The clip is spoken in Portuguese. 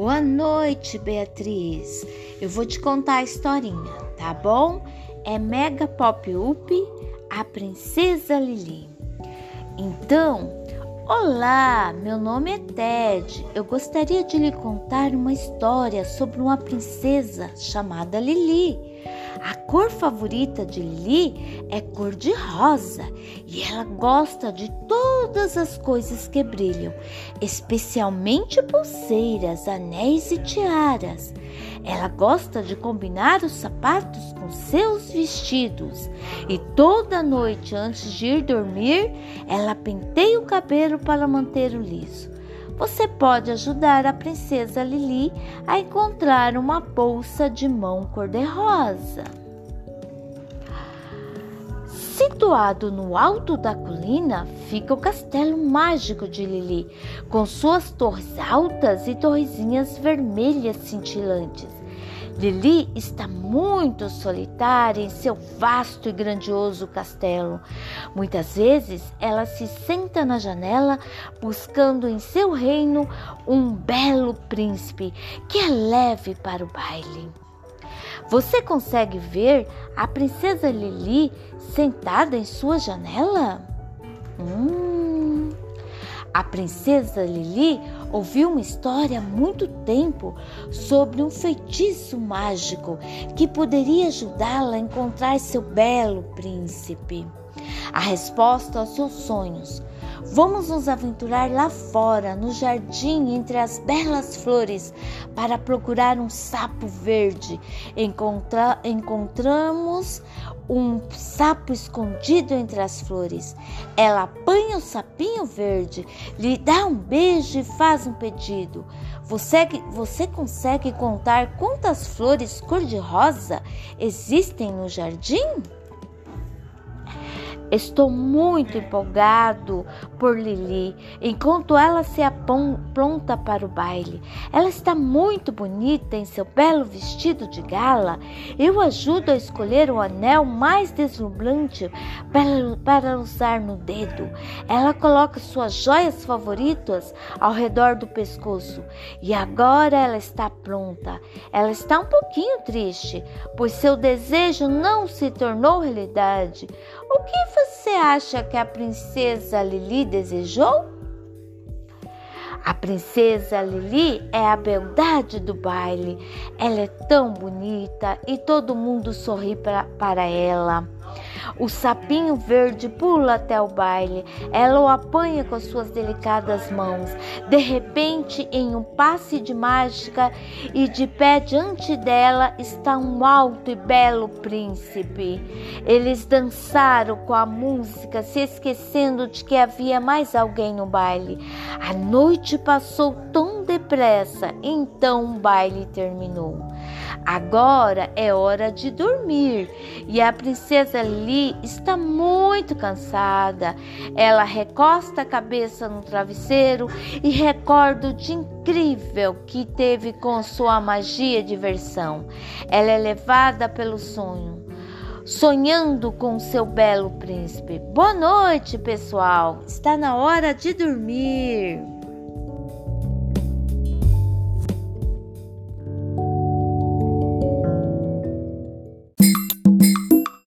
Boa noite, Beatriz. Eu vou te contar a historinha, tá bom? É Mega Pop Up, a Princesa Lili. Então, olá, meu nome é Ted. Eu gostaria de lhe contar uma história sobre uma princesa chamada Lili. A cor favorita de Lili é cor de rosa e ela gosta de todas as coisas que brilham, especialmente pulseiras, anéis e tiaras. Ela gosta de combinar os sapatos com seus vestidos e toda noite antes de ir dormir, ela penteia o cabelo para manter o liso. Você pode ajudar a princesa Lili a encontrar uma bolsa de mão cor-de-rosa. Situado no alto da colina fica o castelo mágico de Lili, com suas torres altas e torrezinhas vermelhas cintilantes. Lili está muito solitária em seu vasto e grandioso castelo. Muitas vezes ela se senta na janela buscando em seu reino um belo príncipe que a leve para o baile. Você consegue ver a princesa Lili sentada em sua janela? Hum. A princesa Lili ouviu uma história há muito tempo sobre um feitiço mágico que poderia ajudá-la a encontrar seu belo príncipe. A resposta aos seus sonhos. Vamos nos aventurar lá fora, no jardim, entre as belas flores, para procurar um sapo verde. Encontra encontramos um sapo escondido entre as flores. Ela apanha o sapinho verde, lhe dá um beijo e faz um pedido. Você, você consegue contar quantas flores cor-de-rosa existem no jardim? Estou muito empolgado por Lili enquanto ela se apronta para o baile. Ela está muito bonita em seu belo vestido de gala. Eu ajudo a escolher o anel mais deslumbrante para, para usar no dedo. Ela coloca suas joias favoritas ao redor do pescoço e agora ela está pronta. Ela está um pouquinho triste, pois seu desejo não se tornou realidade. O que você acha que a princesa Lili desejou? A princesa Lili é a beldade do baile. Ela é tão bonita e todo mundo sorri pra, para ela. O sapinho verde pula até o baile. Ela o apanha com suas delicadas mãos. De repente, em um passe de mágica e de pé diante dela está um alto e belo príncipe. Eles dançaram com a música, se esquecendo de que havia mais alguém no baile. A noite passou tão depressa, então o baile terminou. Agora é hora de dormir e a princesa Li está muito cansada. Ela recosta a cabeça no travesseiro e recorda o dia incrível que teve com sua magia de diversão. Ela é levada pelo sonho sonhando com seu belo príncipe. Boa noite, pessoal. Está na hora de dormir.